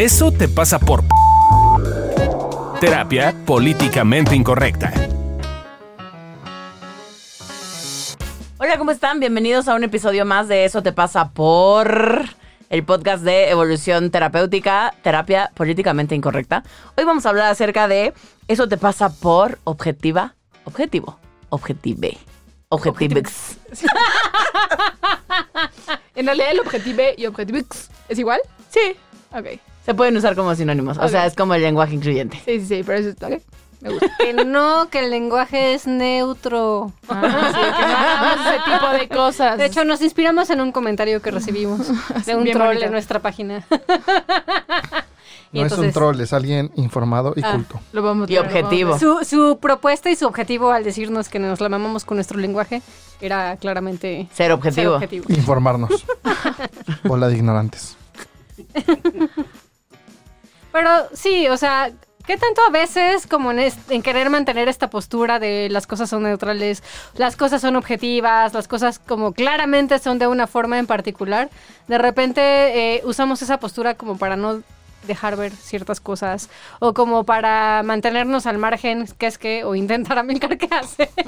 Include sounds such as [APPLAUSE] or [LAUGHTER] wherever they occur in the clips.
Eso te pasa por terapia políticamente incorrecta. Hola, ¿cómo están? Bienvenidos a un episodio más de Eso te pasa por el podcast de evolución terapéutica, terapia políticamente incorrecta. Hoy vamos a hablar acerca de Eso te pasa por objetiva, objetivo, objetive, objetivex. [LAUGHS] En realidad el objetivo y objetivix es igual. Sí, Ok. Se pueden usar como sinónimos. O sea, es como el lenguaje incluyente. Sí, sí, sí, pero eso es. Ok. Me gusta. [LAUGHS] Que no, que el lenguaje es neutro. Ah, sí, que no hagamos ese tipo de cosas. De hecho, nos inspiramos en un comentario que recibimos [LAUGHS] de un Bien troll bonito. en nuestra página. Y [LAUGHS] No es un troll, es alguien informado y Ah. culto. lo vamos Y objetivo. Su, su propuesta y su objetivo al decirnos que nos la mamamos con nuestro lenguaje era claramente Ser ser objetivo. objetivo. Informarnos. Bola de ignorantes. Pero sí, o sea, ¿qué tanto a veces como en, querer mantener esta postura de las cosas son neutrales, las cosas son objetivas, las cosas como claramente son de una forma en particular, de repente eh, usamos esa postura como para no dejar ver ciertas cosas o como para mantenernos al margen, que es que, o intentar amilcar qué haces. [LAUGHS]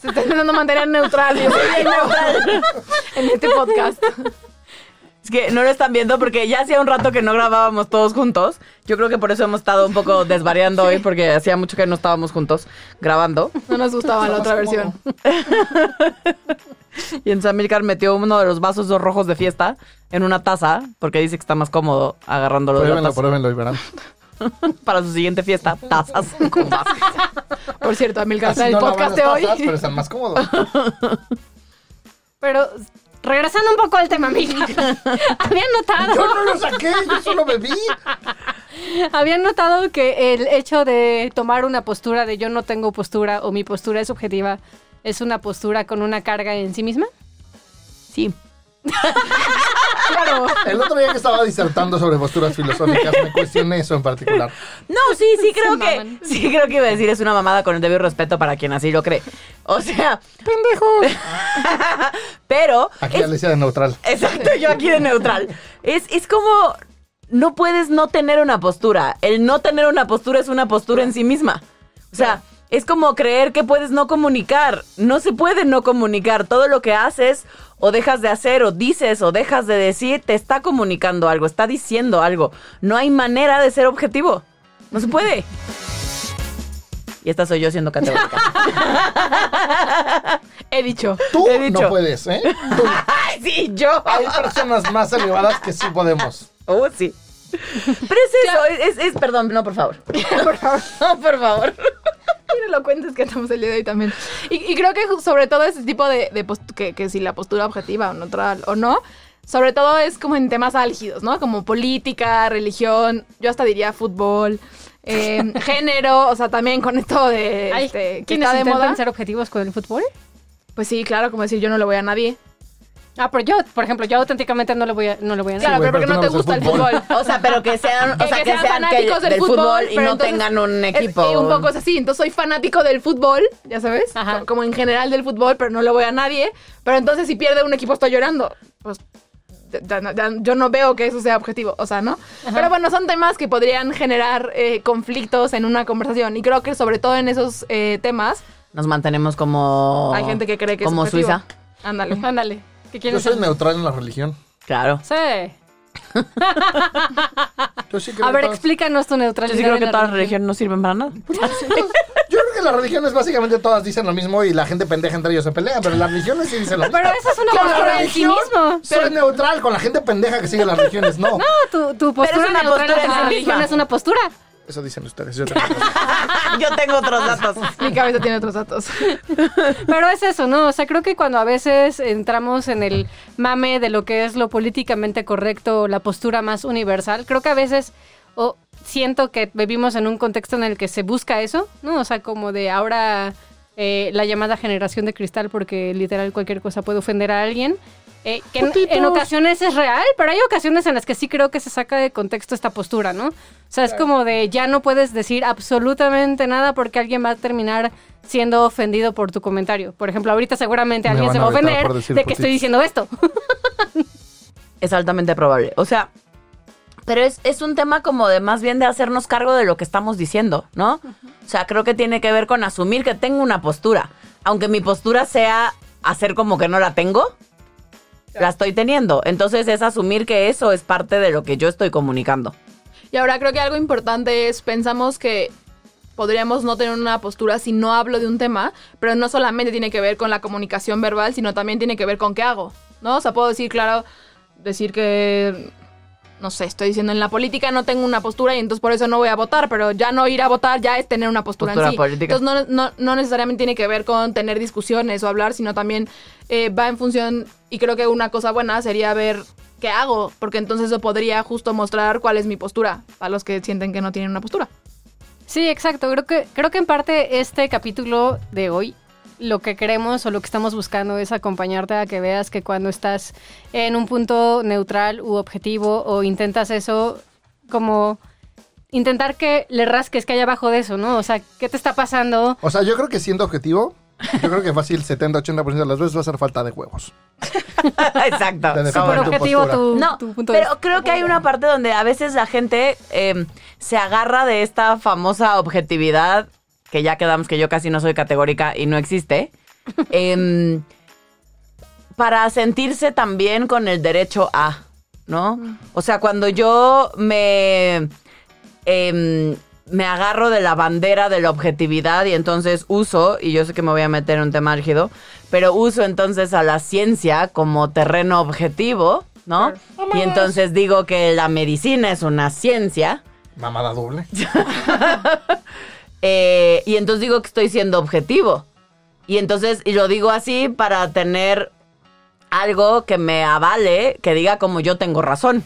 Se está intentando mantener neutral. [LAUGHS] yo soy neutral en este podcast. Es que no lo están viendo porque ya hacía un rato que no grabábamos todos juntos. Yo creo que por eso hemos estado un poco desvariando hoy porque hacía mucho que no estábamos juntos grabando. No nos gustaba la otra versión. [LAUGHS] Y en Samilcar metió uno de los vasos dos rojos de fiesta en una taza porque dice que está más cómodo agarrándolo de la Pruébenlo, taza. pruébenlo y verán. [LAUGHS] Para su siguiente fiesta, tazas [LAUGHS] con vasos. Por cierto, Amilcar, el no podcast de hoy. tazas, pero están más cómodos. Pero regresando un poco al tema, amiga, [LAUGHS] había notado... Yo no lo saqué, yo solo bebí. ¿Habían notado que el hecho de tomar una postura de yo no tengo postura o mi postura es objetiva es una postura con una carga en sí misma? Sí. Claro. El otro día que estaba disertando sobre posturas filosóficas, me cuestioné eso en particular. No, sí, sí [LAUGHS] creo que maman. sí creo que iba a decir es una mamada con el debido respeto para quien así lo cree. O sea, ¡Pendejo! [LAUGHS] pero Aquí es- Alicia de neutral. Exacto, yo aquí de neutral. Es, es como, no puedes no tener una postura. El no tener una postura es una postura en sí misma. O sea, es como creer que puedes no comunicar. No se puede no comunicar. Todo lo que haces o dejas de hacer o dices o dejas de decir te está comunicando algo, está diciendo algo. No hay manera de ser objetivo. No se puede. Y esta soy yo siendo categórica. [LAUGHS] He dicho. Tú He dicho. no puedes, ¿eh? Tú. [LAUGHS] ¡Ay, sí, yo! Hay personas más elevadas que sí podemos. Oh, sí. Pero es eso, es, es, es- perdón, no, por favor. [LAUGHS] Por favor. No, por favor. [LAUGHS] Qué elocuentes que estamos el día de hoy también. Y, y creo que sobre todo ese tipo de, de que, que si la postura objetiva o neutral o no, sobre todo es como en temas álgidos, ¿no? Como política, religión, yo hasta diría fútbol, eh, [LAUGHS] género, o sea, también con esto de Ay, este, ¿Quiénes está de intentan moda. ser objetivos con el fútbol? Pues sí, claro, como decir yo no le voy a nadie. Ah, pero yo, por ejemplo, yo auténticamente no le voy a, no le voy a Claro, güey, pero porque no te gusta el fútbol. fútbol. O sea, pero que sean, o Que- sea, que que, sean fanáticos del, del fútbol, y pero no entonces tengan un es- equipo. y un poco es así. Entonces soy fanático del fútbol, ya sabes, Ajá. co- como en general del fútbol, pero no le voy a nadie. Pero entonces si pierde un equipo estoy llorando. Pues yo no veo que eso sea objetivo, o sea, ¿no? Pero bueno, son temas que podrían generar eh, conflictos en una conversación y creo que sobre todo en esos eh, temas Nos mantenemos como. hay gente que cree que Como es objetivo. Suiza. Ándale. Ándale. ¿Qué Yo quieres soy ser? neutral en la religión. Claro. Sí. [LAUGHS] Yo sí creo A ver, todas- explícanos tu Yo neutralidad. sí creo en que la todas las religión. religiones no sirven para nada. Yo creo que las religiones básicamente todas dicen lo mismo y la gente pendeja entre ellos se pelea, pero las religiones sí dicen lo mismo. Pero eso es una Con la postura en sí religión, mismo. Soy neutral, con la gente pendeja que sigue las religiones, no. No, tu, tu postura es una neutral postura en la religión es una postura. Eso dicen ustedes. Yo tengo [LAUGHS] Yo tengo otros datos. Mi cabeza tiene otros datos. [LAUGHS] Pero es eso, ¿no? O sea, creo que cuando a veces entramos en el mame de lo que es lo políticamente correcto, la postura más universal, creo que a veces o siento que vivimos en un contexto en el que se busca eso, ¿no? O sea, como de ahora eh, la llamada generación de cristal, porque literal cualquier cosa puede ofender a alguien. Eh, que en, en ocasiones es real, pero hay ocasiones en las que sí creo que se saca de contexto esta postura, ¿no? O sea, es como de ya no puedes decir absolutamente nada porque alguien va a terminar siendo ofendido por tu comentario. Por ejemplo, ahorita seguramente Me alguien se va a ofender de que estoy diciendo esto. es altamente probable. O sea, pero es, es un tema como de más bien de hacernos cargo de lo que estamos diciendo, ¿no? O sea, creo que tiene que ver con asumir que tengo una postura. Aunque mi postura sea hacer como que no la tengo, la estoy teniendo. Entonces es asumir que eso es parte de lo que yo estoy comunicando. Y ahora creo que algo importante es, pensamos que podríamos no tener una postura si no hablo de un tema, pero no solamente tiene que ver con la comunicación verbal, sino también tiene que ver con qué hago, ¿no? O sea, puedo decir, claro, decir que, no sé, estoy diciendo en la política no tengo una postura y entonces por eso no voy a votar, pero ya no ir a votar ya es tener una postura, Postura en sí. política. Entonces no, no, no necesariamente tiene que ver con tener discusiones o hablar, sino también eh, va en función, y creo que una cosa buena sería ver qué hago, porque entonces eso podría justo mostrar cuál es mi postura, a los que sienten que no tienen una postura. Sí, exacto. Creo que, creo que en parte este capítulo de hoy lo que queremos o lo que estamos buscando es acompañarte a que veas que cuando estás en un punto neutral u objetivo o intentas eso como intentar que le rasques que hay abajo de eso, ¿no? O sea, ¿qué te está pasando? O sea, yo creo que siendo objetivo, yo creo que fácil 70-80% de las veces va a ser falta de huevos. [LAUGHS] Exacto. De objetivo tu, No, tu punto pero creo que hay una parte donde a veces la gente eh, se agarra de esta famosa objetividad, que ya quedamos que yo casi no soy categórica y no existe, [LAUGHS] em, para sentirse también con el derecho a, ¿no? O sea, cuando yo me... em, me agarro de la bandera de la objetividad y entonces uso, y yo sé que me voy a meter en un tema álgido, pero uso entonces a la ciencia como terreno objetivo, ¿no? Y entonces digo que la medicina es una ciencia, Mamada doble. [LAUGHS] eh, y entonces digo que estoy siendo objetivo. Y entonces, y lo digo así para tener algo que me avale, que diga como yo tengo razón.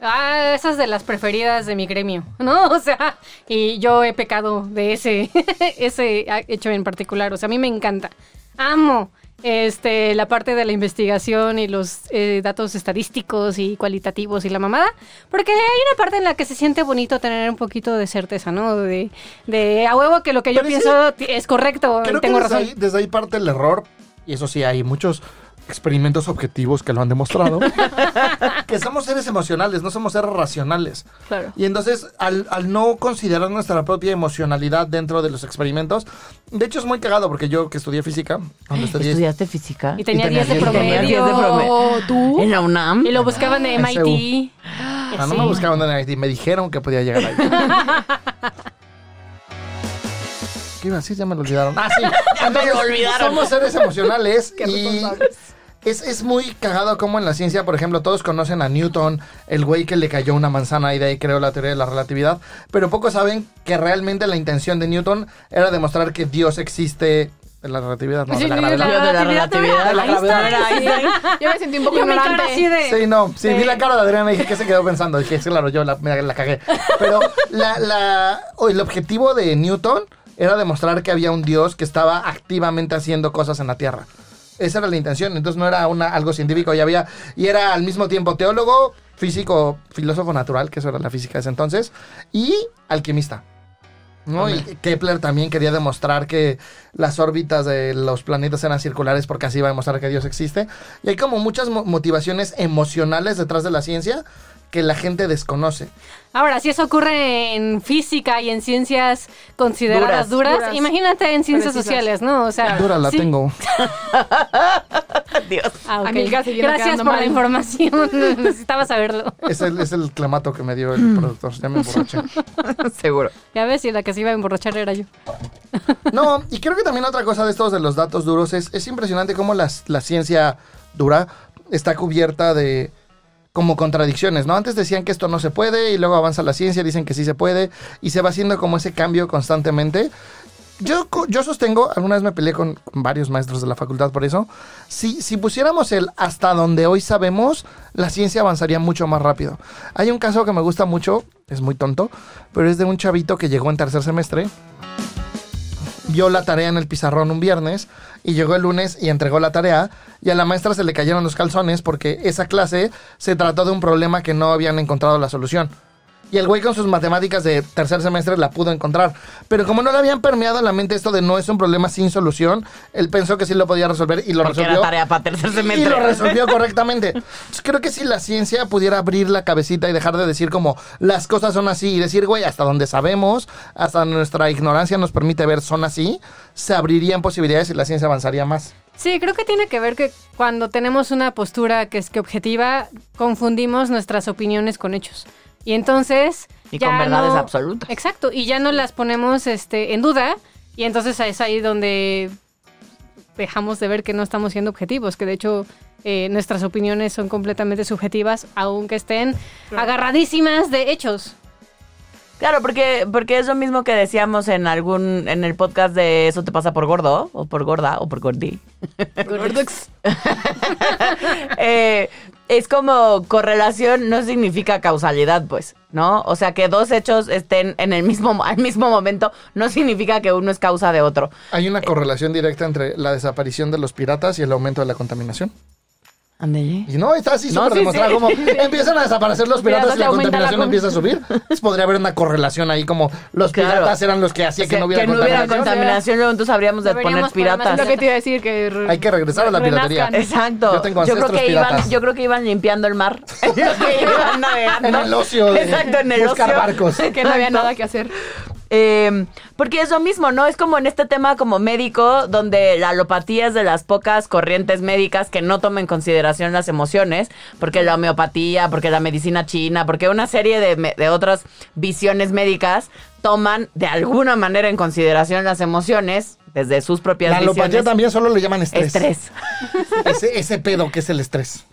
Ah, esas de las preferidas de mi gremio, [LAUGHS] ¿no? O sea, y yo he pecado de ese, [LAUGHS] ese hecho en particular. O sea, a mí me encanta. Amo este, la parte de la investigación y los eh, datos estadísticos y cualitativos y la mamada. Porque hay una parte en la que se siente bonito tener un poquito de certeza, ¿no? De, de a huevo que lo que yo Pero pienso es correcto Creo tengo que desde razón. ahí, desde ahí parte el error, y eso sí, hay muchos experimentos objetivos que lo han demostrado, [LAUGHS] que somos seres emocionales, no somos seres racionales. Claro. Y entonces, al, al no considerar nuestra propia emocionalidad dentro de los experimentos, de hecho es muy cagado porque yo que estudié física, cuando estudié ¿Estudiaste física? Y tenía Y tenía 10 de 10 de Tenía 10 de promedio. promedio. ¿Tú? ¿En la UNAM? Y lo buscaban de SU. MIT. Ah, no me buscaban en IT, me dijeron que podía llegar ahí. [LAUGHS] ¿Qué iba a decir? Ya me lo olvidaron. Ah, sí. [LAUGHS] Entonces, lo olvidaron. Somos seres emocionales Qué y responsables. Es, es muy cagado como en la ciencia, por ejemplo, todos conocen a Newton, el güey que le cayó una manzana y de ahí creó la teoría de la relatividad, pero pocos saben que realmente la intención de Newton era demostrar que Dios existe de la relatividad, no, Sí, de la gravedad. Yo de la relatividad. De la gravedad. [LAUGHS] Yo me sentí un poco Yo ignorante. así de... Sí, no, sí, vi la cara de Adriana y dije, ¿qué se quedó pensando? Dije, sí, claro, yo la, me la cagué. Pero la, la, el objetivo de Newton era demostrar que había un dios que estaba activamente haciendo cosas en la Tierra. Esa era la intención, entonces no era una, algo científico, y había, y era al mismo tiempo teólogo, físico, filósofo natural, que eso era la física de ese entonces, y alquimista. ¿no? Y Kepler también quería demostrar que las órbitas de los planetas eran circulares porque así iba a demostrar que Dios existe. Y hay como muchas mo- motivaciones emocionales detrás de la ciencia que la gente desconoce. Ahora, si eso ocurre en física y en ciencias consideradas Duras. duras, Duras. imagínate en ciencias Precisas. sociales, ¿no? O sea, Dura la sí. tengo. [LAUGHS] Dios. Ah, ok. Amiga, Gracias por mal. la información. [LAUGHS] Necesitaba saberlo. Es el, es el clamato que me dio el productor. Ya me emborraché. [LAUGHS] Seguro. Ya ves, y la que se iba a emborrachar era yo. No, y creo que también otra cosa de estos de los datos duros es, es impresionante cómo las- la ciencia dura está cubierta de como contradicciones, ¿no? Antes decían que esto no se puede y luego avanza la ciencia, dicen que sí se puede y se va haciendo como ese cambio constantemente. Yo, yo sostengo, alguna vez me peleé con varios maestros de la facultad por eso, si, si pusiéramos el hasta donde hoy sabemos, la ciencia avanzaría mucho más rápido. Hay un caso que me gusta mucho, es muy tonto, pero es de un chavito que llegó en tercer semestre vio la tarea en el pizarrón un viernes y llegó el lunes y entregó la tarea y a la maestra se le cayeron los calzones porque esa clase se trató de un problema que no habían encontrado la solución. Y el güey con sus matemáticas de tercer semestre la pudo encontrar. Pero como no le habían permeado en la mente esto de no es un problema sin solución, él pensó que sí lo podía resolver y lo Porque resolvió. era tarea para tercer Y semestre. lo resolvió [LAUGHS] correctamente. Entonces, creo que si la ciencia pudiera abrir la cabecita y dejar de decir como las cosas son así y decir, güey, hasta donde sabemos, hasta nuestra ignorancia nos permite ver son así, se abrirían posibilidades y la ciencia avanzaría más. Sí, creo que tiene que ver que cuando tenemos una postura que es que objetiva, confundimos nuestras opiniones con hechos. Y entonces... Y ya con verdades no- absolutas. Exacto, y ya no las ponemos este, en duda, y entonces es ahí donde dejamos de ver que no estamos siendo objetivos, que de hecho eh, nuestras opiniones son completamente subjetivas, aunque estén agarradísimas de hechos. Claro, porque, porque es lo mismo que decíamos en algún, en el podcast de Eso te pasa por gordo, o por gorda, o por gordí. [LAUGHS] Gordux. [LAUGHS] Eh, es como correlación no significa causalidad, pues, ¿no? O sea, que dos hechos estén en el mismo, [LAUGHS] al mismo momento no significa que uno es causa de otro. Hay una correlación directa entre la desaparición de los piratas y el aumento de la contaminación. Y no, está así No, súper sí, demostrado sí. como [LAUGHS] empiezan a desaparecer los piratas Piratas y la contaminación con- empieza a subir. Entonces podría haber una correlación ahí como los Claro. piratas eran los que hacían O que no hubiera que no hubiera contaminación. contaminación, luego entonces habríamos de poner Deberíamos poner más piratas. Es lo que te iba a decir que... Hay que regresar a la piratería. Exacto. Yo tengo creo ancestros que iban, yo creo que iban limpiando el mar. Yo creo que iban navegando. En el ocio de Exacto, en el buscar ocio. barcos. Que no había nada que hacer. Eh, porque es lo mismo, ¿no? Es como en este tema como médico, donde la alopatía es de las pocas corrientes médicas que no toman en consideración las emociones, porque la homeopatía, porque la medicina china, porque una serie de, de otras visiones médicas toman de alguna manera en consideración las emociones desde sus propias La alopatía visiones. también solo le llaman estrés. Estrés. Ese, ese pedo que es el estrés.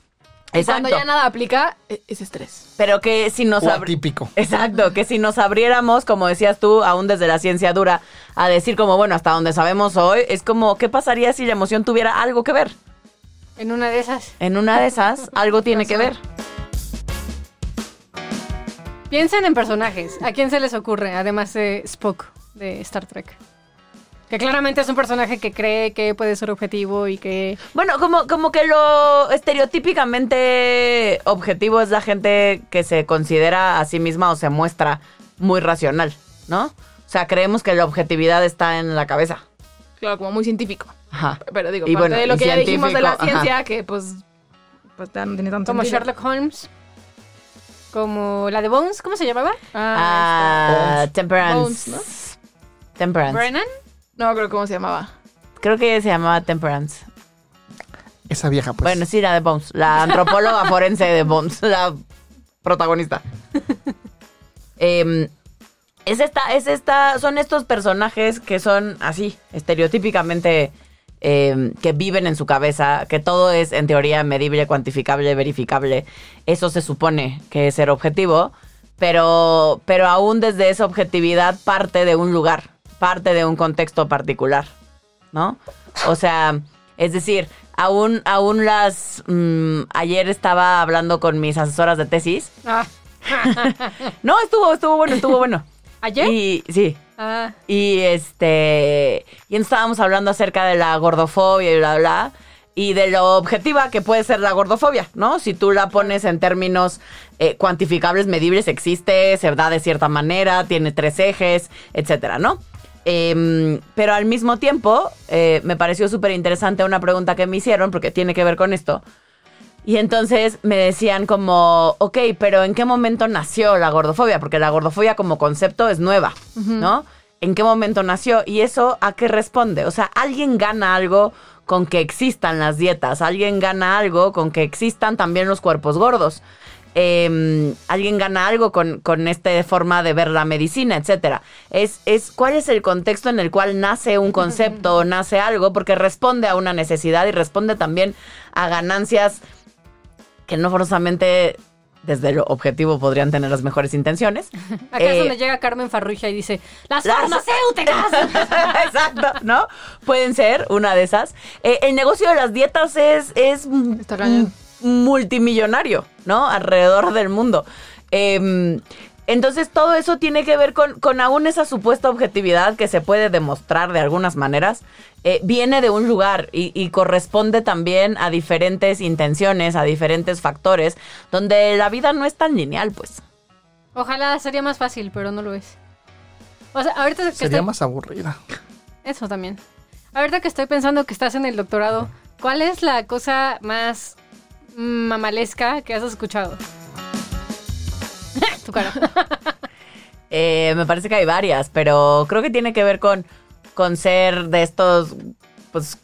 Exacto. Cuando ya nada aplica, e- es estrés. Pero que si nos O atípico. Exacto, que si nos abriéramos, como decías tú, aún desde la ciencia dura, a decir como, bueno, hasta donde sabemos hoy, es como, ¿qué pasaría si la emoción tuviera algo que ver? En una de esas. En una de esas, algo tiene que ver. Piensen en personajes. ¿A quién se les ocurre? Además de Spock de Star Trek. Que claramente es un personaje que cree que puede ser objetivo y que... Bueno, como, como que lo estereotípicamente objetivo es la gente que se considera a sí misma o se muestra muy racional, ¿no? O sea, creemos que la objetividad está en la cabeza. Claro, como muy científico. Ajá. Pero digo, Y parte bueno, de lo que ya dijimos de la ciencia, que pues, pues ya no tiene tanto Como sentido. Sherlock Holmes. Como la de Bones, ¿cómo se llamaba? Ah, Bones. temperance. Bones, ¿no? Temperance. Brennan. No creo cómo se llamaba. Creo que se llamaba Temperance. Esa vieja, pues. Bueno, sí, la de Bones. La antropóloga [LAUGHS] forense de Bones. La protagonista. Em, es esta, es esta, son estos personajes que son así, estereotípicamente, em, que viven en su cabeza, que todo es en teoría medible, cuantificable, verificable. Eso se supone que es ser objetivo, pero, pero aún desde esa objetividad parte de un lugar, parte de un contexto particular, ¿no? O sea, es decir, aún, aún las... mm, ayer estaba hablando con mis asesoras de tesis. Ah, [LAUGHS] No, estuvo, estuvo bueno, estuvo bueno. ¿Ayer? Y sí. Ah, Y este. Y estábamos hablando acerca de la gordofobia y bla, bla. Y de lo objetiva que puede ser la gordofobia, ¿no? Si tú la pones en términos eh, cuantificables, medibles, existe, se da de cierta manera, tiene tres ejes, etcétera, ¿no? Em, pero al mismo tiempo, eh, me pareció súper interesante una pregunta que me hicieron, porque tiene que ver con esto. Y entonces me decían como, ok, pero ¿en qué momento nació la gordofobia? Porque la gordofobia como concepto es nueva, ¿no? ¿En qué momento nació? Y eso a qué responde? O sea, alguien gana algo con que existan las dietas, alguien gana algo con que existan también los cuerpos gordos. Eh, alguien gana algo con, con esta forma de ver la medicina, etcétera. Es, es cuál es el contexto en el cual nace un concepto o nace algo, porque responde a una necesidad y responde también a ganancias que no forzosamente desde lo objetivo podrían tener las mejores intenciones. acá es Eh, donde llega Carmen Farrugia y dice, ¡Las Las- farmacéuticas! [LAUGHS] Exacto, ¿no? Pueden ser una de esas. Eh, el negocio de las dietas es, es Está multimillonario, ¿no? Alrededor del mundo. Em, entonces todo eso tiene que ver con, con aún esa supuesta objetividad que se puede demostrar de algunas maneras, eh, viene de un lugar y, y corresponde también a diferentes intenciones, a diferentes factores, donde la vida no es tan lineal, pues. Ojalá sería más fácil, pero no lo es. O sea, ahorita que Sería estoy... más aburrida. Eso también. Ahorita que estoy pensando que estás en el doctorado, ¿cuál es la cosa más mamalesca que has escuchado? [LAUGHS] tu cara. [LAUGHS] Eh, me parece que hay varias, pero creo que tiene que ver con, con ser de estos, pues,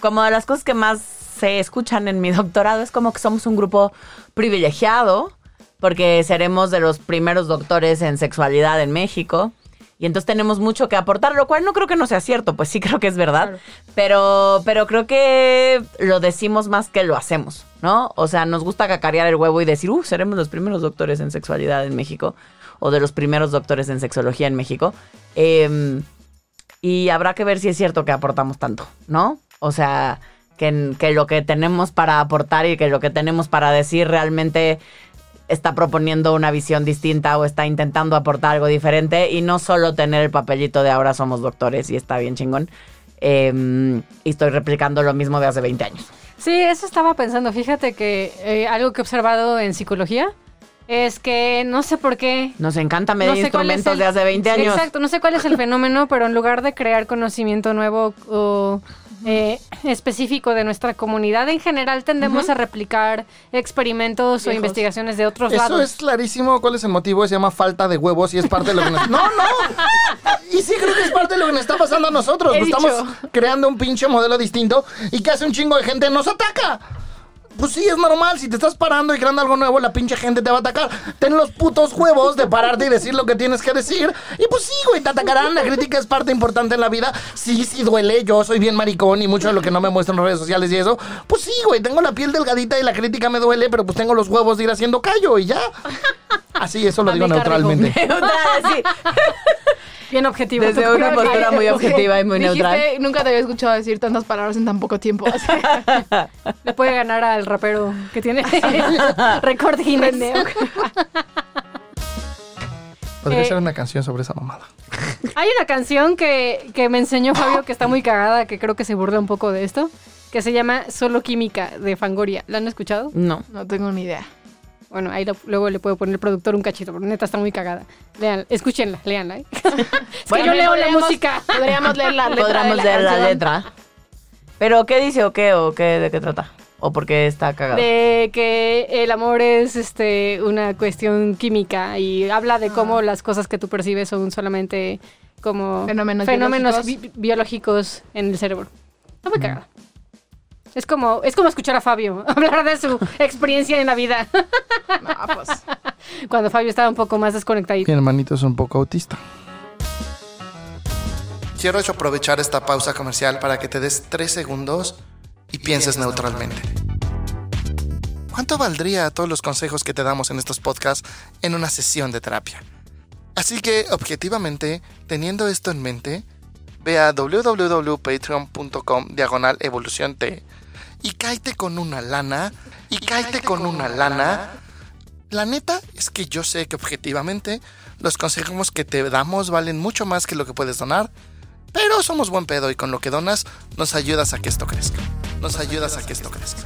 como de las cosas que más se escuchan en mi [LAUGHS] doctorado, es como que somos un grupo privilegiado, porque seremos de los primeros doctores en sexualidad en México. Y entonces tenemos mucho que aportar, lo cual no creo que no sea cierto, pues sí [LAUGHS] creo que es verdad. Claro. Pero, pero creo que lo decimos más que lo hacemos, ¿no? O sea, nos gusta cacarear el huevo y decir, uh, seremos los primeros doctores en sexualidad en México. O de los primeros doctores en sexología en México. Eh, y habrá que ver si es cierto que aportamos tanto, ¿no? O sea, que, que lo que tenemos para aportar y que lo que tenemos para decir realmente está proponiendo una visión distinta o está intentando aportar algo diferente y no solo tener el papelito de ahora somos doctores y está bien chingón. Eh, y estoy replicando lo mismo de hace 20 años. Sí, eso estaba pensando. Fíjate que eh, algo que he observado en psicología es que no sé por qué. Nos encanta medir no sé instrumentos el- de hace 20 años. Exacto, no sé cuál es el fenómeno, pero en lugar de crear conocimiento nuevo o eh, [CLEARS THROAT] específico de nuestra comunidad, en general tendemos a replicar experimentos o investigaciones de otros Eso lados. es clarísimo. ¿Cuál es el motivo? Se llama falta de huevos y es parte de lo que nos... ¡No, no! Y sí creo que es parte de lo que nos está pasando a nosotros. Estamos creando un pinche modelo distinto y que hace un chingo de gente nos ataca. Pues sí, es normal. Si te estás parando y creando algo nuevo, la pinche gente te va a atacar. Ten los putos huevos de pararte y decir lo que tienes que decir. Y pues sí, güey, te atacarán. La crítica es parte importante en la vida. Sí, sí duele. Yo soy bien maricón y mucho de lo que no me muestran en redes sociales y eso. Pues sí, güey, tengo la piel delgadita y la crítica me duele, pero pues tengo los huevos de ir haciendo callo y ya. Así, eso lo digo neutralmente. [LAUGHS] Neutral, sí. Bien objetivo. Desde una postura muy objetiva y muy Dijiste, neutral. Nunca te había escuchado decir tantas palabras en tan poco tiempo. Así. [LAUGHS] Le puede ganar al rapero que tiene [LAUGHS] récord Guinness. Podría Eh, ser una canción sobre esa mamada. Hay una canción que, que me enseñó Fabio que está muy cagada, que creo que se burla un poco de esto, que se llama Solo Química de Fangoria. ¿La han escuchado? No. No tengo ni idea. Bueno, ahí lo- luego le puedo poner el productor un cachito, porque neta está muy cagada. Lean, escúchenla, leanla. ¿eh? [LAUGHS] es que Bueno, yo leo la podríamos- música. Podríamos leer la letra. Podríamos la leer la letra. Pero, ¿qué dice o qué? ¿O qué? ¿De qué trata? ¿O por qué está cagado? De que el amor es este una cuestión química y habla de cómo las cosas que tú percibes son solamente como Fenómenos biológicos. biológicos. bi- biológicos en el cerebro. Está muy cagada. Es como, es como escuchar a Fabio [LAUGHS] hablar de su experiencia en la vida. No, pues. [LAUGHS] Cuando Fabio estaba un poco más desconectado. Mi hermanito es un poco autista. Quiero aprovechar esta pausa comercial para que te des tres segundos y pienses neutralmente. ¿Cuánto valdría todos los consejos que te damos en estos podcasts en una sesión de terapia? Así que, objetivamente, teniendo esto en mente, ve a www.patreon.com diagonal evolución T y cáete con una lana, y cáete con una lana. La neta es que yo sé que objetivamente los consejos que te damos valen mucho más que lo que puedes donar, pero somos buen pedo y con lo que donas nos ayudas a que esto crezca. Nos ayudas a que esto crezca.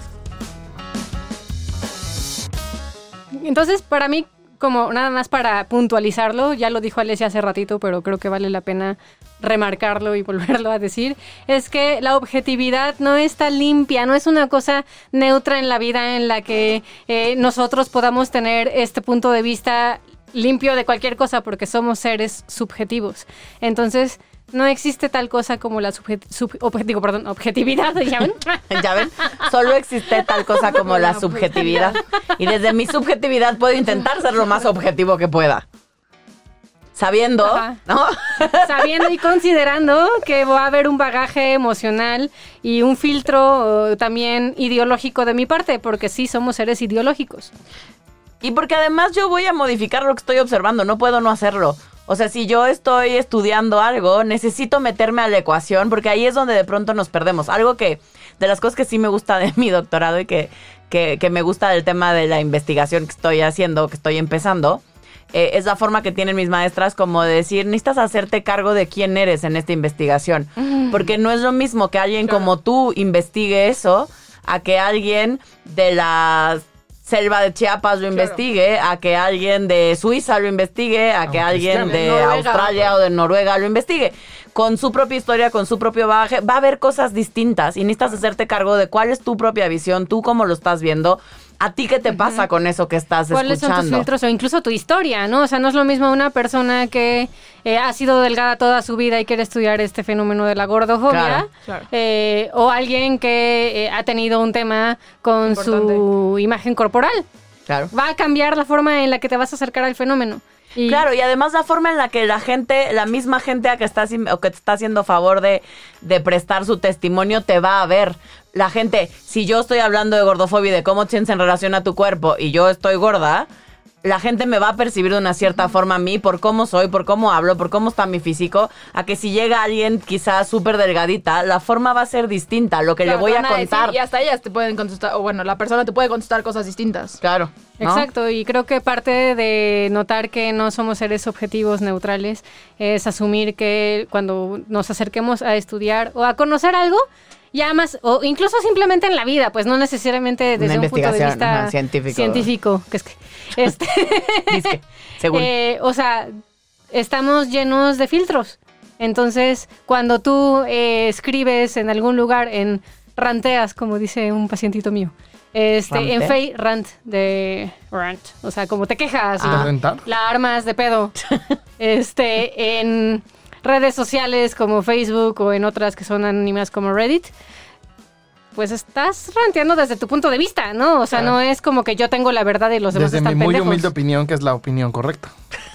Entonces, para mí, como nada más para puntualizarlo, ya lo dijo Alessia hace ratito, pero creo que vale la pena remarcarlo y [LAUGHS] volverlo a decir, es que la objetividad no está limpia, no es una cosa neutra en la vida en la que eh, nosotros podamos tener este punto de vista limpio de cualquier cosa porque somos seres subjetivos. Entonces, no existe tal cosa como la digo, perdón, objetividad, [LAUGHS] ¿ya ven? ¿Ya ven? Solo existe tal cosa como la subjetividad. Y desde mi subjetividad puedo intentar ser lo más objetivo que pueda. Sabiendo, Ajá. ¿no? [LAUGHS] sabiendo y considerando que va a haber un bagaje emocional y un filtro eh, también ideológico de mi parte, porque sí somos seres ideológicos. Y porque además yo voy a modificar lo que estoy observando, no puedo no hacerlo. O sea, si yo estoy estudiando algo, necesito meterme a la ecuación, porque ahí es donde de pronto nos perdemos. Algo que, de las cosas que sí me gusta de [LAUGHS] mi doctorado y que, que, que me gusta del tema de la investigación que estoy haciendo, que estoy empezando, eh, es la forma que tienen mis maestras como de decir, necesitas hacerte cargo de quién eres en esta investigación. Porque no es lo mismo que alguien como tú investigue eso a que alguien de las selva de Chiapas lo investigue, a que alguien de Suiza lo investigue, a que alguien de De Noruega. Australia o de Noruega lo investigue. Con su propia historia, con su propio bagaje, va a haber cosas distintas y necesitas hacerte cargo de cuál es tu propia visión, tú cómo lo estás viendo, a ti qué te pasa con eso que estás ¿Cuáles son tus escuchando. filtros o incluso tu historia, no? O sea, no es lo mismo una persona que eh, ha sido delgada toda su vida y quiere estudiar este fenómeno de la gordofobia, Claro, claro. eh, o alguien que eh, ha tenido un tema con su imagen corporal. Claro. Va a cambiar la forma en la que te vas a acercar al fenómeno. Claro, y además la forma en la que la gente, la misma gente a que estás o que te está haciendo favor de, prestar su testimonio te va a ver. La gente, si yo estoy hablando de gordofobia y de cómo tienes en relación a tu cuerpo y yo estoy gorda, la gente me va a percibir de una cierta forma a mí por cómo soy, por cómo hablo, por cómo está mi físico, a que si llega alguien quizás súper delgadita, la forma va a ser distinta, lo que Claro, le voy a decir, contar. y hasta ellas te pueden contestar, o bueno, la persona te puede contestar cosas distintas. Claro. ¿no? Exacto, y creo que parte de notar que no somos seres objetivos neutrales es asumir que cuando nos acerquemos a estudiar o a conocer algo, ya más, o incluso simplemente en la vida, pues no necesariamente desde un punto de vista ajá, científico. científico, que es que, [LAUGHS] este, Disque, según. eh, o sea, estamos llenos de filtros. Entonces, cuando tú eh, escribes en algún lugar, en ranteas, como dice un pacientito mío, este, en. Fey Rant de Rant, o sea, como te quejas, ¿De y rentar? la armas de pedo, [LAUGHS] este, en redes sociales como Facebook o en otras que son anónimas como Reddit, pues estás ranteando desde tu punto de vista, ¿no? O sea, Claro. no es como que yo tengo la verdad y los demás Desde mi muy pendejos. humilde opinión, que es la opinión correcta.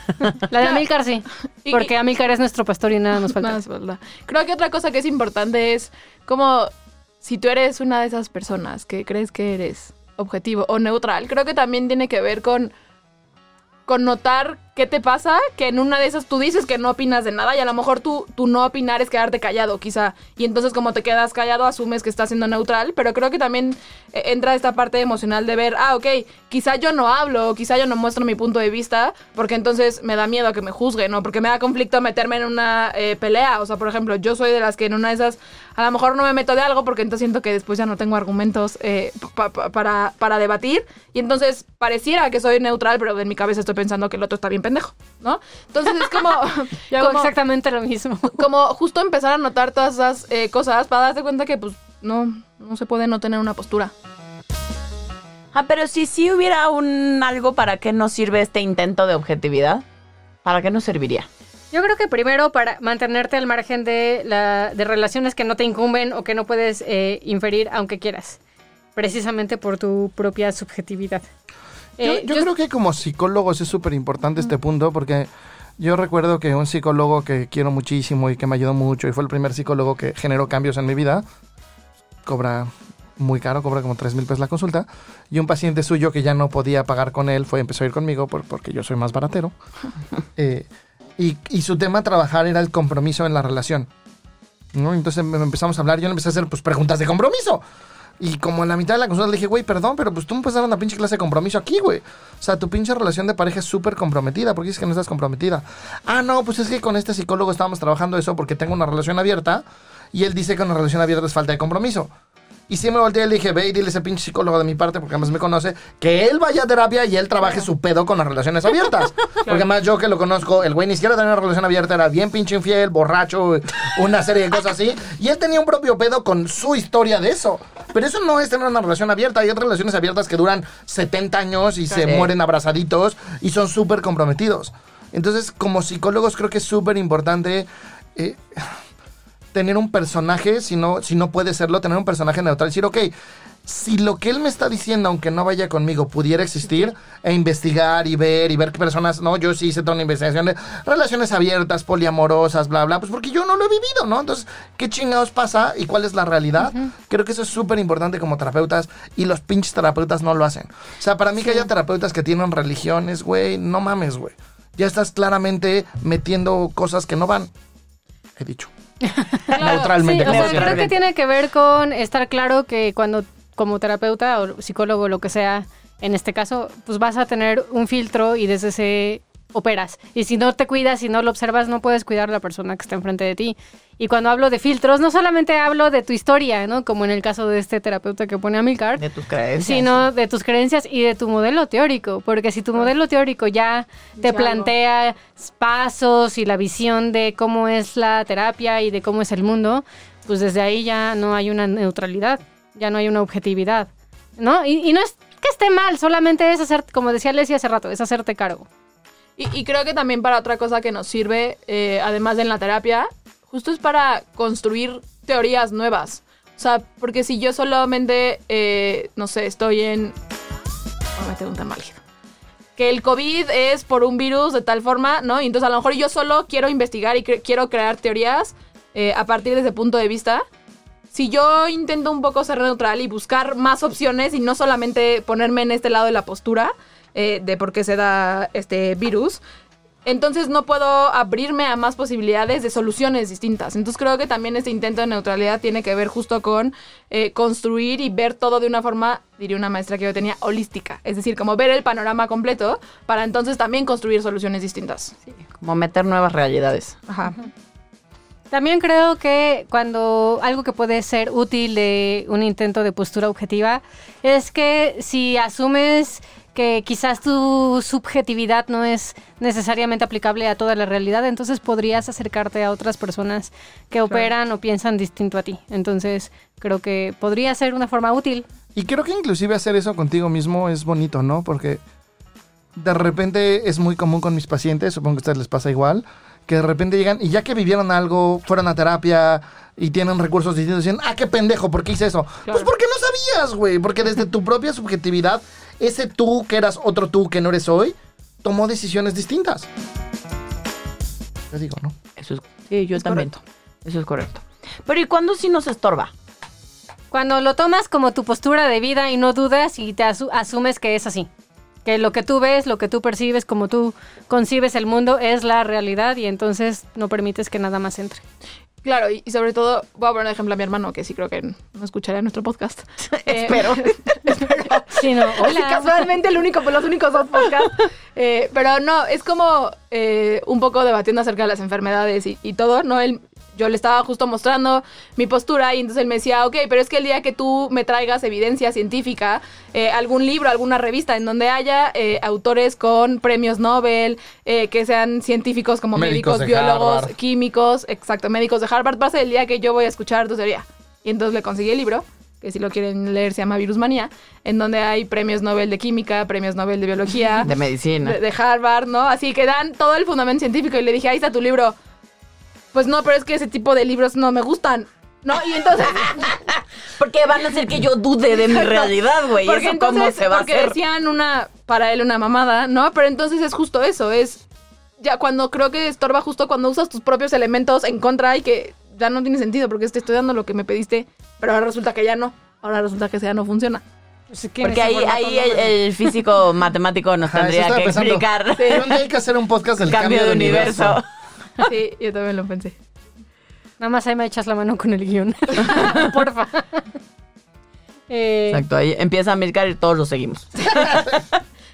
[LAUGHS] La de Amilcar sí, porque Amilcar es nuestro pastor y nada nos falta. Nada más falta. Creo que otra cosa que es importante es como si tú eres una de esas personas que crees que eres objetivo o neutral, creo que también tiene que ver con con notar qué te pasa, que en una de esas tú dices que no opinas de nada y a lo mejor tú, tú no opinar es quedarte callado, quizá. Y entonces como te quedas callado, asumes que estás siendo neutral, pero creo que también eh, entra esta parte emocional de ver, ah, ok, quizá yo no hablo, quizá yo no muestro mi punto de vista, porque entonces me da miedo a que me juzguen, o porque me da conflicto meterme en una eh, pelea. O sea, por ejemplo, yo soy de las que en una de esas a lo mejor no me meto de algo porque entonces siento que después ya no tengo argumentos eh, pa- pa- para, para debatir. Y entonces pareciera que soy neutral, pero en mi cabeza estoy pensando que el otro está bien pendejo, ¿no? Entonces es como... [LAUGHS] Yo hago como- exactamente lo mismo. [LAUGHS] como justo empezar a notar todas esas eh, cosas para darte cuenta que pues no, no se puede no tener una postura. Ah, pero si sí hubiera un algo para qué nos sirve este intento de objetividad, ¿para qué nos serviría? Yo creo que primero para mantenerte al margen de, la, de relaciones que no te incumben o que no puedes eh, inferir aunque quieras, precisamente por tu propia subjetividad. Yo, Eh, yo creo que como psicólogos es súper importante este punto porque yo recuerdo que un psicólogo que quiero muchísimo y que me ayudó mucho y fue el primer psicólogo que generó cambios en mi vida, cobra muy caro, cobra como 3 mil pesos la consulta, y un paciente suyo que ya no podía pagar con él fue empezó a ir conmigo por- porque yo soy más baratero. [LAUGHS] Eh, y, y su tema a trabajar era el compromiso en la relación. ¿no? Entonces em- empezamos a hablar, yo le empecé a hacer pues, preguntas de compromiso. Y como en la mitad de la consulta le dije, güey, perdón, pero pues tú me puedes dar una pinche clase de compromiso aquí, güey. O sea, tu pinche relación de pareja es súper comprometida. ¿Por qué dices que no estás comprometida? Ah, no, pues es que con este psicólogo estábamos trabajando eso porque tengo una relación abierta y él dice que una relación abierta es falta de compromiso. Y sí me volteé y le dije, ve y dile a ese pinche psicólogo de mi parte, porque además me conoce, que él vaya a terapia y él trabaje su pedo con las relaciones abiertas. [LAUGHS] Porque además yo que lo conozco, el güey ni siquiera tenía una relación abierta, era bien pinche infiel, borracho, una serie de cosas así. Y él tenía un propio pedo con su historia de eso. Pero eso no es tener una relación abierta. Hay otras relaciones abiertas que duran 70 años y se mueren abrazaditos y son súper comprometidos. Entonces, como psicólogos creo que es súper importante... eh, [SIGHS] tener un personaje, si no, si no puede serlo, tener un personaje neutral. Decir, ok, si lo que él me está diciendo, aunque no vaya conmigo, pudiera existir, e investigar y ver y ver qué personas, no, yo sí hice toda una investigación de relaciones abiertas, poliamorosas, bla, bla, pues porque yo no lo he vivido, ¿no? Entonces, ¿qué chingados pasa y cuál es la realidad? Creo que eso es súper importante como terapeutas y los pinches terapeutas no lo hacen. O sea, para mí que haya terapeutas que tienen religiones, güey, no mames, güey. Ya estás claramente metiendo cosas que no van. He dicho. [LAUGHS] Neutralmente. Sí, o sea, creo que tiene que ver con estar claro que cuando como terapeuta o psicólogo lo que sea, en este caso, pues vas a tener un filtro y desde ese operas. Y si no te cuidas, si no lo observas, no puedes cuidar a la persona que está enfrente de ti. Y cuando hablo de filtros, no solamente hablo de tu historia, ¿no? Como en el caso de este terapeuta que pone a Milcar, De tus creencias. sino de tus creencias y de tu modelo teórico. Porque si tu modelo teórico ya te Ya plantea pasos y la visión de cómo es la terapia y de cómo es el mundo, pues desde ahí ya no hay una neutralidad, ya no hay una objetividad, ¿no? Y, y no es que esté mal, solamente es hacer, como decía Leslie hace rato, es hacerte cargo. Y, y creo que también para otra cosa que nos sirve, eh, además de en la terapia, justo es para construir teorías nuevas. O sea, porque si yo solamente, eh, no sé, estoy en... Voy a meter un tema álgido. Que el COVID es por un virus de tal forma, ¿no? Entonces a lo mejor yo solo quiero investigar y quiero crear teorías eh, a partir de ese punto de vista. Si yo intento un poco ser neutral y buscar más opciones y no solamente ponerme en este lado de la postura eh, de por qué se da este virus, entonces no puedo abrirme a más posibilidades de soluciones distintas. Entonces creo que también este intento de neutralidad tiene que ver justo con eh, construir y ver todo de una forma, diría una maestra que yo tenía, holística. Es decir, como ver el panorama completo para entonces también construir soluciones distintas. Como meter nuevas realidades. Ajá. También creo que cuando algo que puede ser útil de un intento de postura objetiva es que si asumes que quizás tu subjetividad no es necesariamente aplicable a toda la realidad, entonces podrías acercarte a otras personas que operan o piensan distinto a ti. Entonces creo que podría ser una forma útil. Y creo que inclusive hacer eso contigo mismo es bonito, ¿no? Porque de repente es muy común con mis pacientes, supongo que a ustedes les pasa igual, que de repente llegan y ya que vivieron algo, fueron a terapia y tienen recursos distintos, dicen, ah, qué pendejo, ¿por qué hice eso? Pues porque no sabías, güey, porque desde tu propia subjetividad, ese tú que eras otro tú que no eres hoy, tomó decisiones distintas. Yo digo, ¿no? Eso es, sí, yo Es también. correcto. Eso es correcto. Pero ¿y cuándo sí nos estorba? Cuando lo tomas como tu postura de vida y no dudas y te asu- asumes que es así. Que lo que tú ves, lo que tú percibes, como tú concibes el mundo es la realidad y entonces no permites que nada más entre. Claro, y, y sobre todo, voy a poner un ejemplo a mi hermano, que sí creo que no escucharía nuestro podcast. [LAUGHS] Eh, [LAUGHS] Espero. Sí, no, hola. Casualmente el único, los únicos dos podcasts. Eh, pero no, es como eh, un poco debatiendo acerca de las enfermedades y, y todo, ¿no? Él, yo le estaba justo mostrando mi postura y entonces él me decía, ok, pero es que el día que tú me traigas evidencia científica, eh, algún libro, alguna revista en donde haya eh, autores con premios Nobel, eh, que sean científicos como Médicos biólogos, Harvard. químicos, exacto, médicos de Harvard, va a ser el día que yo voy a escuchar tu teoría. Y entonces le conseguí el libro, que si lo quieren leer se llama Virusmanía, en donde hay premios Nobel de Química, premios Nobel de Biología, De medicina. de, de Harvard, ¿no? Así que dan todo el fundamento científico y le dije, ahí está tu libro. Pues no, pero es que ese tipo de libros no me gustan. ¿No? Y entonces... [LAUGHS] Porque van a hacer que yo dude de mi realidad, güey. ¿Eso cómo se va a porque hacer? decían una, para él una mamada, ¿no? Pero entonces es justo eso, es ya cuando creo que estorba justo cuando usas tus propios elementos en contra y que ya no tiene sentido porque te estoy dando lo que me pediste, pero ahora resulta que ya no. Ahora resulta que ya no funciona. Porque ahí, ahí el, el físico matemático nos Ajá, eso tendría que pensando. explicar Pero un día hay que hacer un podcast del [LAUGHS] cambio de universo. [LAUGHS] Sí, yo también lo pensé. Nada más ahí me echas la mano con el guion. [LAUGHS] Porfa. [LAUGHS] Eh, Exacto, ahí empieza a mezclar y todos lo seguimos.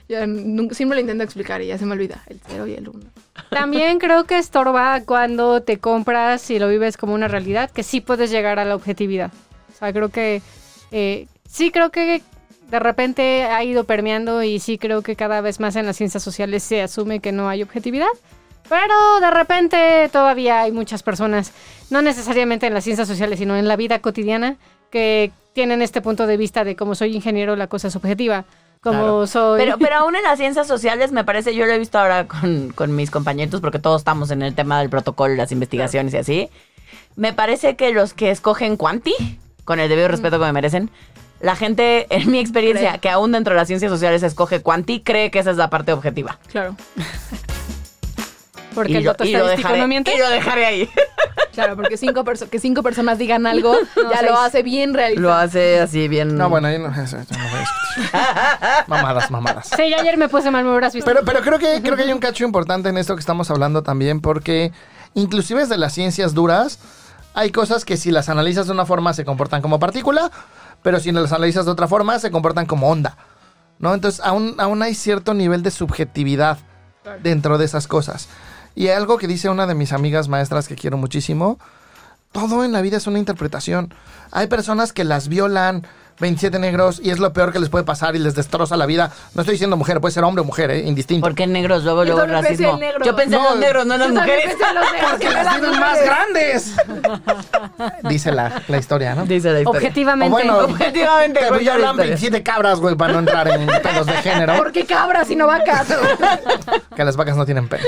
Ya nunca- siempre lo intento explicar y ya se me olvida. El cero y el uno. También creo que estorba cuando te compras y lo vives como una realidad, que sí puedes llegar a la objetividad. O sea, creo que eh, sí creo que de repente ha ido permeando y sí creo que cada vez más en las ciencias sociales se asume que no hay objetividad. Pero de repente todavía hay muchas personas, no necesariamente en las ciencias sociales, sino en la vida cotidiana, que tienen este punto de vista de como soy ingeniero, la cosa es objetiva. Como Claro. soy... Pero, pero [LAUGHS] aún en las ciencias sociales, me parece, yo lo he visto ahora con, con mis compañeros, porque todos estamos en el tema del protocolo las investigaciones y así. Me parece que los que escogen Quanti, con el debido respeto que me merecen, la gente, en mi experiencia, Cree. que aún dentro de las ciencias sociales escoge Quanti, cree que esa es la parte objetiva. Claro. [LAUGHS] porque y el dato estadístico dejaré, no miente. y lo dejaré ahí. [LAUGHS] Claro, porque cinco perso- que cinco personas digan algo [LAUGHS] ya seis. lo hace bien realista. Lo hace así bien. No, bueno, ahí no, eso, eso no voy a discutir. [LAUGHS] mamadas, mamadas. Sí, yo ayer me puse mal, me hubieras visto. Pero, pero creo que creo que hay un cacho importante en esto que estamos hablando también, porque inclusive desde las ciencias duras hay cosas que si las analizas de una forma se comportan como partícula, pero si las analizas de otra forma se comportan como onda. ¿No? Entonces aún, aún hay cierto nivel de subjetividad dentro de esas cosas. Y algo que dice una de mis amigas maestras que quiero muchísimo, todo en la vida es una interpretación. Hay personas que las violan 27 negros y es lo peor que les puede pasar y les destroza la vida. No estoy diciendo mujer, puede ser hombre o mujer, ¿eh? indistinto. Porque negros, luego, Yo luego pensé racismo. Yo pensé en los negros, no en las Yo mujeres. pensé en los [LAUGHS] negros, Porque que las tienen más grandes. Dice la, la historia, ¿no? Dice la historia. Objetivamente. O bueno, Objetivamente, Te cuenta la violan historia. 27 cabras, güey, para no entrar en [LAUGHS] pedos de género. ¿Por qué cabras y no vacas? [LAUGHS] Que las vacas no tienen pelo.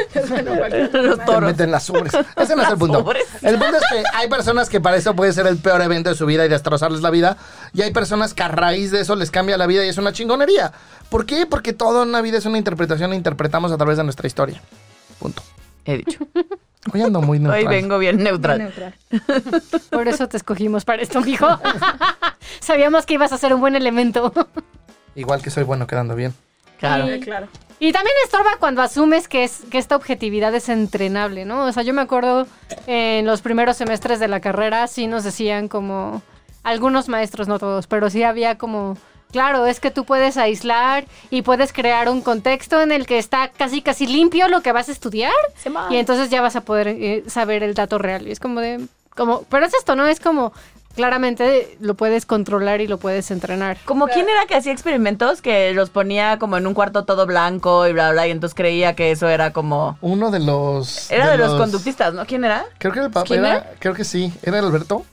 Los Te toros. meten las ubres. Ese no es el punto. ubres. El punto es que hay personas que para eso puede ser el peor evento de su vida y destrozarles la vida. Y hay personas que a raíz de eso les cambia la vida y es una chingonería. ¿Por qué? Porque toda una vida es una interpretación e interpretamos a través de nuestra historia. Punto. He dicho. Hoy ando muy neutral. Hoy vengo bien neutral. Neutral. Por eso te escogimos para esto, mijo. [LAUGHS] Sabíamos que ibas a ser un buen elemento. Igual que soy bueno quedando bien. Claro. Sí. Claro. Y también estorba cuando asumes que, es, que esta objetividad es entrenable, ¿no? O sea, yo me acuerdo en los primeros semestres de la carrera, sí nos decían como, algunos maestros, no todos, pero sí había como, claro, es que tú puedes aislar y puedes crear un contexto en el que está casi, casi limpio lo que vas a estudiar Se va. y entonces ya vas a poder eh, saber el dato real. Y es como de, como, pero es esto, ¿no? Es como, claramente lo puedes controlar y lo puedes entrenar. Como quién era que hacía experimentos que los ponía como en un cuarto todo blanco y bla, bla, y entonces creía que eso era como... Uno de los. Era de, los, conductistas, ¿no? ¿Quién era? Creo que el papá era. Creo que sí. ¿Era el Alberto?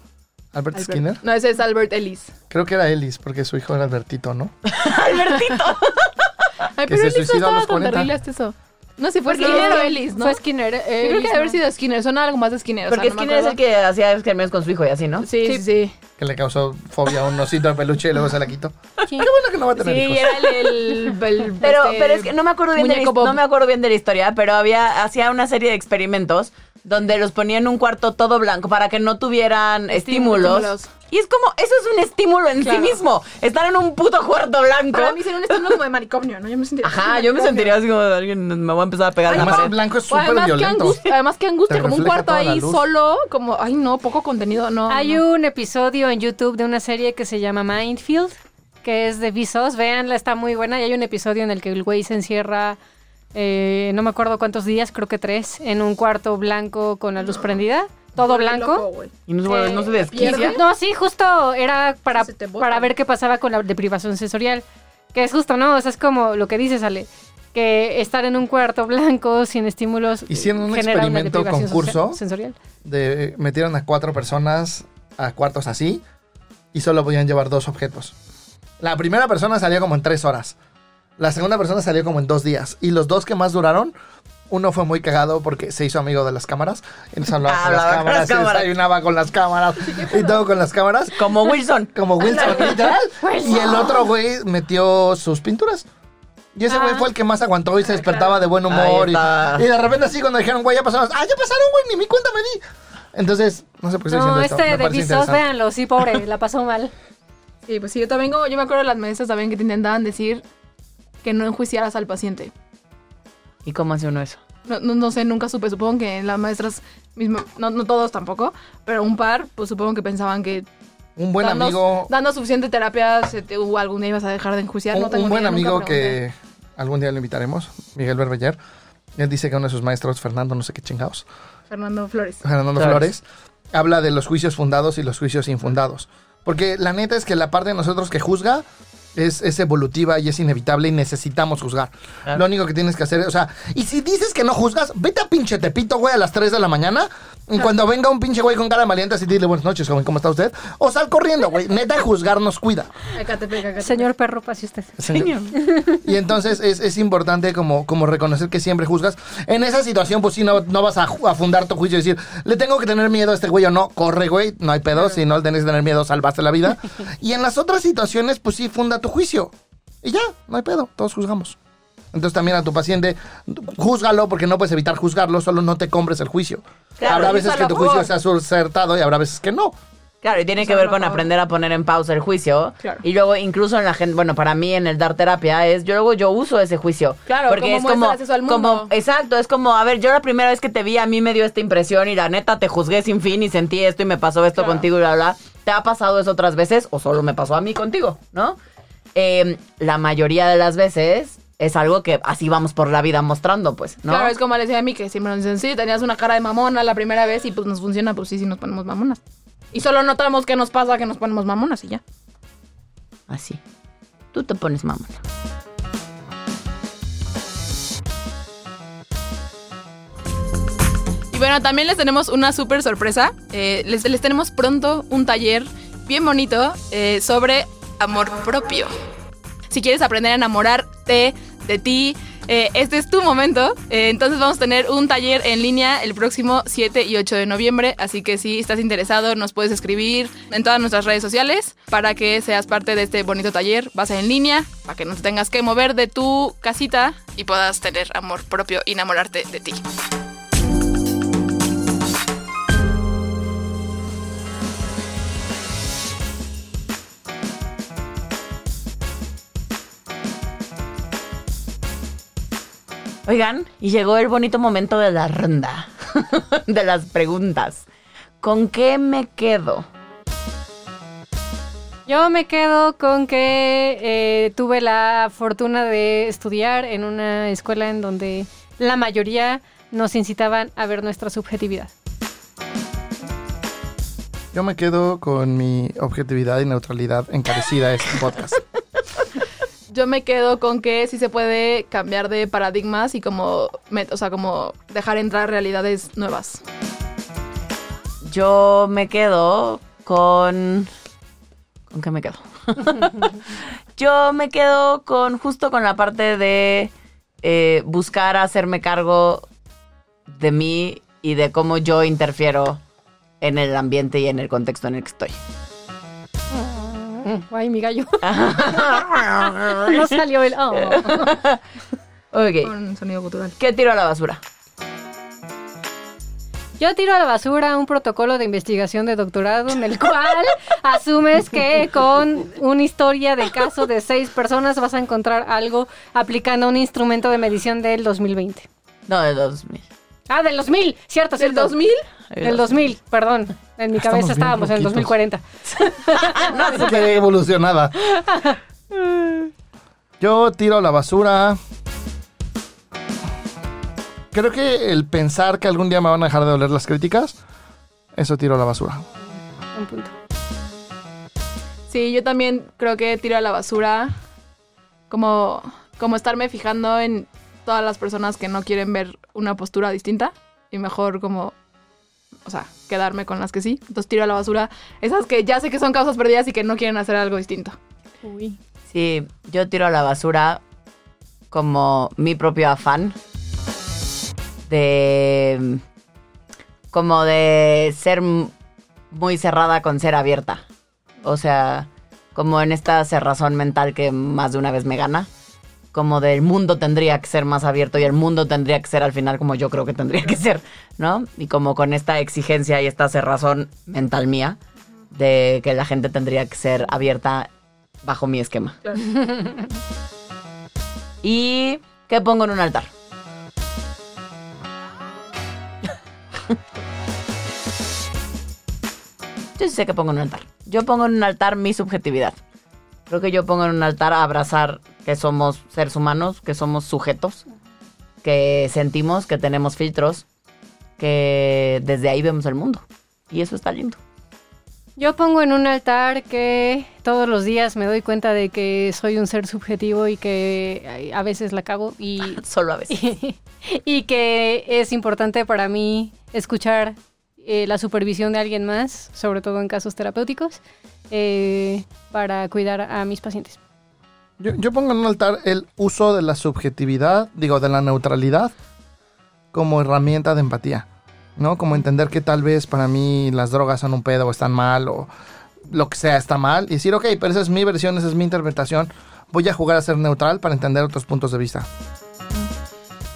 Albert, Albert- Skinner. No, ese es Albert Ellis. Creo que era Ellis, porque su hijo era Albertito, ¿no? [LAUGHS] Albertito. [LAUGHS] Ay, Que pero se Ellis no suicidó a estaba los tan 40. terrible hasta eso. No, si fue No, Skinner o Ellis, ¿no? Fue Skinner. Yo eh, creo que debe haber no. sido Skinner. Suena algo más de Skinner. o sea, Porque no Skinner es el que hacía experimentos con su hijo y así, ¿no? Sí, sí, sí. Que le causó fobia a un osito de peluche y luego se la quitó. Sí. Qué bueno que no va a Sí, tener hijos. era el... el, el- Pero, este, pero es que no me acuerdo bien de la, no me acuerdo bien de la historia, pero había hacía una serie de experimentos donde los ponía en un cuarto todo blanco para que no tuvieran estímulos. estímulos. Y es como, eso es un estímulo en Claro. sí mismo. Estar en un puto cuarto blanco. Para mí sería un estímulo como de manicomio, ¿no? Yo me sentiría... Ajá, yo me sentiría así como alguien me voy a empezar a pegar la Además, el pared. blanco es súper además, qué violento. angustia, además, qué angustia, Te como un cuarto ahí solo, como, ay no, poco contenido, no. Hay no. un episodio en YouTube de una serie que se llama Mindfield, que es de Vsauce. Véanla, está muy buena. Y hay un episodio en el que el güey se encierra, eh, no me acuerdo cuántos días, creo que tres, en un cuarto blanco con la luz prendida. Todo blanco. loco. Y no, se- Eh, no se desquicia. pierde. No, sí, justo era para, para ver qué pasaba con la deprivación sensorial. Que es justo, ¿no? O sea, es como lo que dices, Ale. Que estar en un cuarto blanco sin estímulos Hicieron un experimento concurso. sen- sensorial. De, metieron a cuatro personas a cuartos así y solo podían llevar dos objetos. La primera persona salió como en tres horas. La segunda persona salió como en dos días. Y los dos que más duraron, uno fue muy cagado porque se hizo amigo de las cámaras. Entonces hablaba con las cámaras, las cámaras. desayunaba con las cámaras y todo con las cámaras. Como Wilson. [LAUGHS] Como Wilson, literal. [LAUGHS] Y el otro güey metió sus pinturas. Y ese güey Ah. fue el que más aguantó y se despertaba de buen humor. Y, de repente así cuando dijeron, güey, ya pasaron. Ah, ya pasaron, güey, ni mi cuenta me di. Entonces, no sé por qué estoy No, esto. este de interesante. véanlo, sí, pobre, la pasó mal. Sí, pues sí, yo también, como- yo me acuerdo de las maestras también que te intentaban decir que no enjuiciaras al paciente. ¿Y cómo hace uno eso? No, no, no sé, nunca supe. Supongo que las maestras, mismo, no, no todos tampoco, pero un par, pues supongo que pensaban que Un buen dando, amigo, dando suficiente terapia, se te, o algún día ibas a dejar de enjuiciar. un, no tengo un buen idea, amigo que algún día lo invitaremos, Miguel Berbeller. Él dice que uno de sus maestros, Fernando, no sé qué chingados, Fernando Flores. Fernando Flores. Flores, habla de los juicios fundados y los juicios infundados. Porque la neta es que la parte de nosotros que juzga es, es evolutiva y es inevitable y necesitamos juzgar. Claro. Lo único que tienes que hacer, o sea, y si dices que no juzgas, vete a pinche Tepito, güey, a las 3 de la mañana. Y cuando venga un pinche güey con cara maliente, así dile buenas noches, joven, ¿cómo está usted? O sal corriendo, güey. Neta, juzgar nos cuida. Señor perro, pase usted. Señor. Y entonces es, es importante como, como reconocer que siempre juzgas. En esa situación, pues sí, no, no vas a fundar tu juicio y decir, le tengo que tener miedo a este güey o no. Corre, güey, no hay pedo. Si no le tenés que tener miedo, salvaste la vida. [LAUGHS] y en las otras situaciones, pues sí, funda tu juicio. Y ya, no hay pedo, todos juzgamos. Entonces también a tu paciente, júzgalo porque no puedes evitar juzgarlo, solo no te compres el juicio. Claro, habrá veces que tu favor. juicio sea acertado y habrá veces que no. Claro, y tiene que ver con aprender a poner en pausa el juicio. Claro. Y luego, incluso en la gente, bueno, para mí en el dar terapia es, yo luego yo uso ese juicio. Claro, porque como es como, muestras eso al mundo. como, exacto, es como, a ver, yo la primera vez que te vi a mí me dio esta impresión y la neta te juzgué sin fin y sentí esto y me pasó esto Claro. contigo y bla, bla. ¿Te ha pasado eso otras veces o solo me pasó a mí contigo, no? Eh, la mayoría de las veces es algo que así vamos por la vida mostrando, pues, ¿no? Claro, es como le decía a mí que siempre nos dicen, sí, tenías una cara de mamona la primera vez y pues nos funciona, pues sí, sí nos ponemos mamonas. Y solo notamos qué nos pasa que nos ponemos mamonas y ya. Así. Tú te pones mamona. Y bueno, también les tenemos una súper sorpresa. Eh, les, les tenemos pronto un taller bien bonito eh, sobre amor propio. Si quieres aprender a enamorarte de ti, eh, este es tu momento. Eh, entonces vamos a tener un taller en línea el próximo 7 y 8 de noviembre. Así que si estás interesado, nos puedes escribir en todas nuestras redes sociales para que seas parte de este bonito taller. Va a ser en línea para que no te tengas que mover de tu casita y puedas tener amor propio y enamorarte de ti. Oigan, y llegó el bonito momento de la ronda, [LAUGHS] de las preguntas. ¿Con qué me quedo? Yo me quedo con que eh, tuve la fortuna de estudiar en una escuela en donde la mayoría nos incitaban a ver nuestra subjetividad. Yo me quedo con mi objetividad y neutralidad encarecida este podcast. [LAUGHS] Yo me quedo con que sí se puede cambiar de paradigmas y como, o sea, como dejar entrar realidades nuevas. Yo me quedo con... ¿Con qué me quedo? [LAUGHS] Yo me quedo con justo con la parte de eh, buscar hacerme cargo de mí y de cómo yo interfiero en el ambiente y en el contexto en el que estoy. Ay, mi gallo. [LAUGHS] no salió el... oh. Ok, Con sonido cultural. ¿qué tiro a la basura? Yo tiro a la basura un protocolo de investigación de doctorado en el cual [LAUGHS] asumes que con una historia de caso de seis personas vas a encontrar algo aplicando un instrumento de medición del 2020. No, de 2000. Ah, del 2000, cierto, ¿Del cierto. 2000? Del 2000, perdón. En mi Estamos cabeza estábamos en el ruquitos. 2040. [LAUGHS] Qué evolucionada. Yo tiro a la basura. Creo que el pensar que algún día me van a dejar de doler las críticas, eso tiro a la basura. Un punto. Sí, yo también creo que tiro a la basura como, como estarme fijando en todas las personas que no quieren ver una postura distinta y mejor como, o sea, quedarme con las que sí. Entonces tiro a la basura esas que ya sé que son causas perdidas y que no quieren hacer algo distinto. Uy. Sí, yo tiro a la basura como mi propio afán de como de ser muy cerrada con ser abierta. O sea, como en esta cerrazón mental que más de una vez me gana. Como del mundo tendría que ser más abierto y el mundo tendría que ser al final como yo creo que tendría que ser, ¿no? Y como con esta exigencia y esta cerrazón mental mía de que la gente tendría que ser abierta bajo mi esquema. [LAUGHS] ¿Y qué pongo en un altar? [LAUGHS] Yo sí sé que pongo en un altar. Yo pongo en un altar mi subjetividad. Creo que yo pongo en un altar a abrazar que somos seres humanos, que somos sujetos, que sentimos, que tenemos filtros, que desde ahí vemos el mundo. Y eso está lindo. Yo pongo en un altar que todos los días me doy cuenta de que soy un ser subjetivo y que a veces la cago y, [LAUGHS] Solo a veces. [LAUGHS] y que es importante para mí escuchar eh, la supervisión de alguien más, sobre todo en casos terapéuticos, eh, para cuidar a mis pacientes. Yo, pongo en un altar el uso de la subjetividad, digo, de la neutralidad, como herramienta de empatía. ¿No? Como entender que tal vez para mí las drogas son un pedo o están mal o lo que sea está mal. Y decir, ok, pero esa es mi versión, esa es mi interpretación. Voy a jugar a ser neutral para entender otros puntos de vista.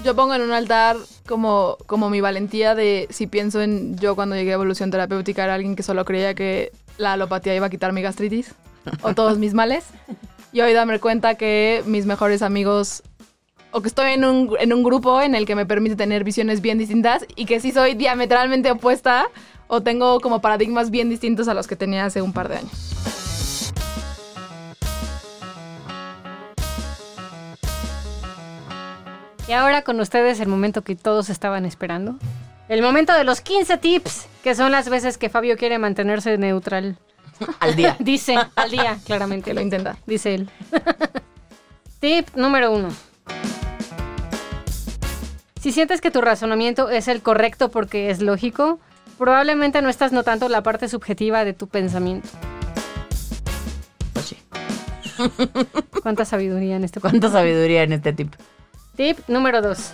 Yo pongo en un altar como, como mi valentía de si pienso en yo cuando llegué a evolución terapéutica era alguien que solo creía que la alopatía iba a quitar mi gastritis o todos mis males. Y hoy darme cuenta que mis mejores amigos o que estoy en un, en un grupo en el que me permite tener visiones bien distintas y que sí soy diametralmente opuesta o tengo como paradigmas bien distintos a los que tenía hace un par de años. Y ahora con ustedes el momento que todos estaban esperando. El momento de los 15 tips, que son las veces que Fabio quiere mantenerse neutral. Al día. [LAUGHS] Dice, al día, claramente. Lo intenta. Dice él. [LAUGHS] Tip número uno. Si sientes que tu razonamiento es el correcto porque es lógico, probablemente no estás notando la parte subjetiva de tu pensamiento. Sí. [LAUGHS] Cuánta sabiduría en este cuento. Cuánta sabiduría en este tip. Tip número 2.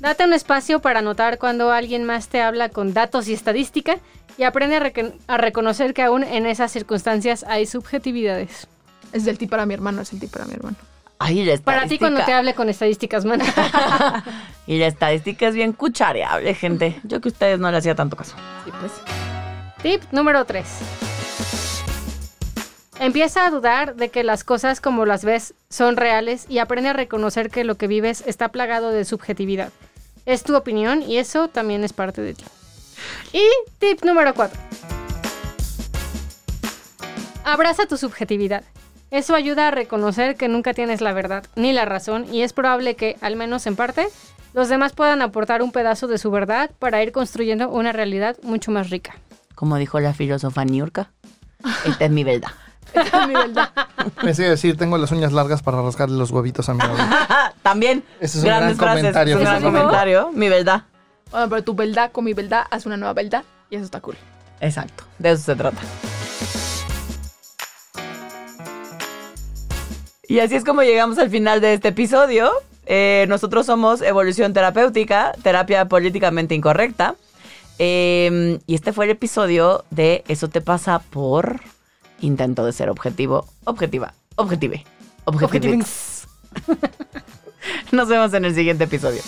Date un espacio para notar cuando alguien más te habla con datos y estadística y aprende a, recon- a reconocer que aún en esas circunstancias hay subjetividades. Es el tip para mi hermano, es el tip para mi hermano. Ay, la Para ti cuando te hable con estadísticas, man. [LAUGHS] Y la estadística es bien cuchareable, gente. Yo que a ustedes no le hacía tanto caso. Sí, pues. Tip número 3. Empieza a dudar de que las cosas como las ves son reales y aprende a reconocer que lo que vives está plagado de subjetividad. Es tu opinión y eso también es parte de ti. Y tip número 4. Abraza tu subjetividad. Eso ayuda a reconocer que nunca tienes la verdad ni la razón y es probable que, al menos en parte, los demás puedan aportar un pedazo de su verdad para ir construyendo una realidad mucho más rica. Como dijo la filósofa Niurka, esta es mi verdad. [LAUGHS] Esta es mi verdad. [LAUGHS] Pensé decir, tengo las uñas largas para rascarle los huevitos a mi novia. [LAUGHS] También. Ese es un grandes gran frases. comentario, Es un gran comentario. Mi verdad. Bueno, pero tu verdad con mi verdad hace una nueva verdad y eso está cool. Exacto. De eso se trata. Y así es como llegamos al final de este episodio. Eh, nosotros somos Evolución Terapéutica, terapia políticamente incorrecta. Eh, y este fue el episodio de Eso te pasa por intento de ser objetivo, objetiva, objetive, objetivix. [LAUGHS] Nos vemos en el siguiente episodio.